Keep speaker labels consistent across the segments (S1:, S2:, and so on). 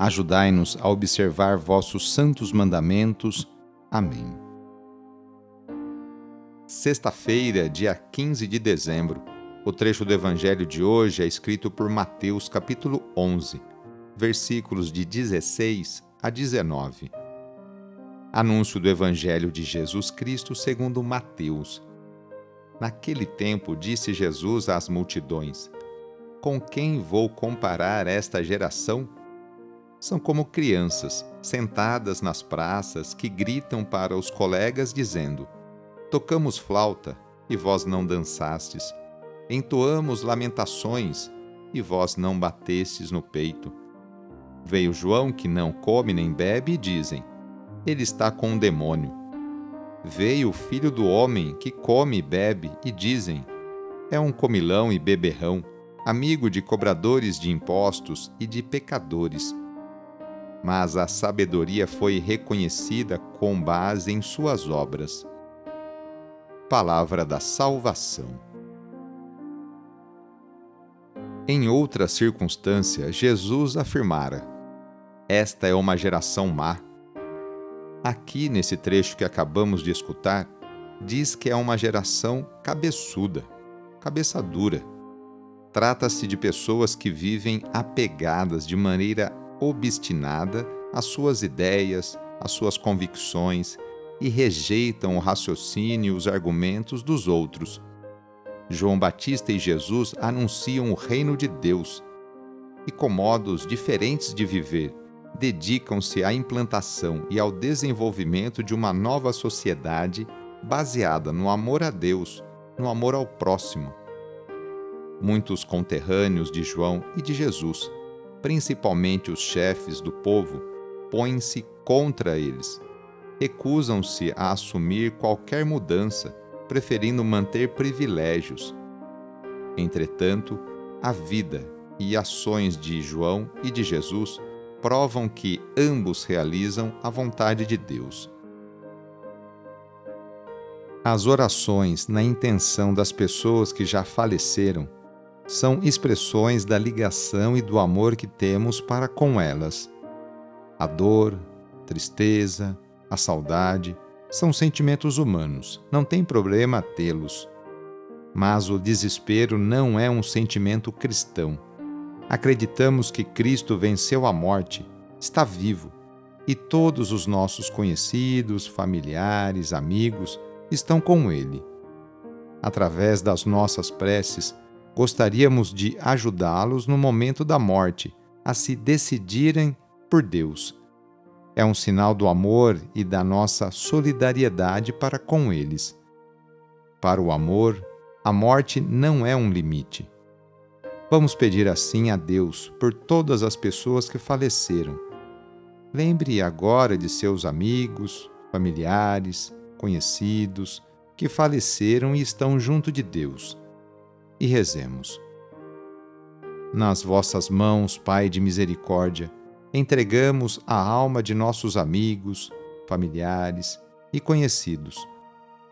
S1: Ajudai-nos a observar vossos santos mandamentos. Amém. Sexta-feira, dia 15 de dezembro. O trecho do evangelho de hoje é escrito por Mateus, capítulo 11, versículos de 16 a 19. Anúncio do evangelho de Jesus Cristo segundo Mateus. Naquele tempo disse Jesus às multidões: Com quem vou comparar esta geração? São como crianças sentadas nas praças que gritam para os colegas dizendo: Tocamos flauta e vós não dançastes, entoamos lamentações e vós não batestes no peito. Veio João que não come nem bebe e dizem: Ele está com um demônio. Veio o filho do homem que come e bebe e dizem: É um comilão e beberrão, amigo de cobradores de impostos e de pecadores mas a sabedoria foi reconhecida com base em suas obras. Palavra da Salvação. Em outra circunstância, Jesus afirmara: Esta é uma geração má. Aqui, nesse trecho que acabamos de escutar, diz que é uma geração cabeçuda, cabeça dura. Trata-se de pessoas que vivem apegadas de maneira obstinada às suas ideias, às suas convicções e rejeitam o raciocínio e os argumentos dos outros. João Batista e Jesus anunciam o reino de Deus e, com modos diferentes de viver, dedicam-se à implantação e ao desenvolvimento de uma nova sociedade baseada no amor a Deus, no amor ao próximo. Muitos conterrâneos de João e de Jesus principalmente os chefes do povo, põem-se contra eles. Recusam-se a assumir qualquer mudança, preferindo manter privilégios. Entretanto, a vida e ações de João e de Jesus provam que ambos realizam a vontade de Deus. As orações na intenção das pessoas que já faleceram são expressões da ligação e do amor que temos para com elas. A dor, a tristeza, a saudade são sentimentos humanos, não tem problema tê-los. Mas o desespero não é um sentimento cristão. Acreditamos que Cristo venceu a morte, está vivo, e todos os nossos conhecidos, familiares, amigos estão com Ele. Através das nossas preces, Gostaríamos de ajudá-los no momento da morte a se decidirem por Deus. É um sinal do amor e da nossa solidariedade para com eles. Para o amor, a morte não é um limite. Vamos pedir assim a Deus por todas as pessoas que faleceram. Lembre agora de seus amigos, familiares, conhecidos que faleceram e estão junto de Deus e rezemos. Nas vossas mãos, Pai de misericórdia, entregamos a alma de nossos amigos, familiares e conhecidos,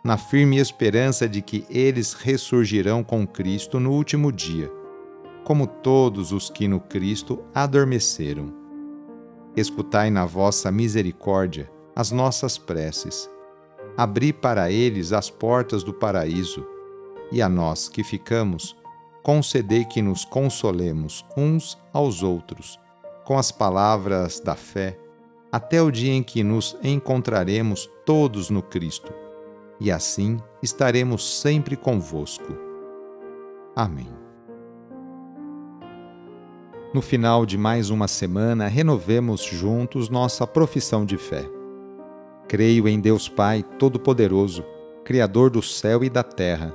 S1: na firme esperança de que eles ressurgirão com Cristo no último dia, como todos os que no Cristo adormeceram. Escutai na vossa misericórdia as nossas preces. Abri para eles as portas do paraíso e a nós que ficamos, concedei que nos consolemos uns aos outros com as palavras da fé até o dia em que nos encontraremos todos no Cristo, e assim estaremos sempre convosco. Amém. No final de mais uma semana, renovemos juntos nossa profissão de fé. Creio em Deus Pai Todo-Poderoso, Criador do céu e da terra,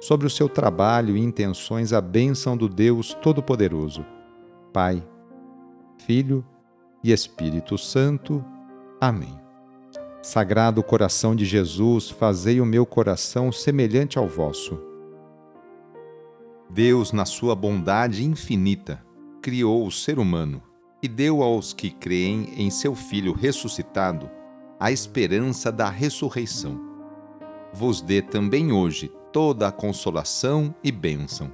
S1: sobre o seu trabalho e intenções a bênção do Deus Todo-Poderoso. Pai, Filho e Espírito Santo. Amém. Sagrado coração de Jesus, fazei o meu coração semelhante ao vosso. Deus, na sua bondade infinita, criou o ser humano e deu aos que creem em seu Filho ressuscitado a esperança da ressurreição. Vos dê também hoje toda a consolação e bênção.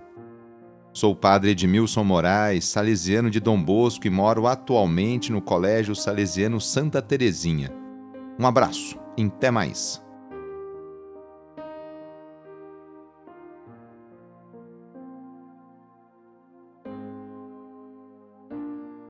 S1: Sou padre Edmilson Moraes, salesiano de Dom Bosco e moro atualmente no Colégio Salesiano Santa Terezinha. Um abraço e até mais.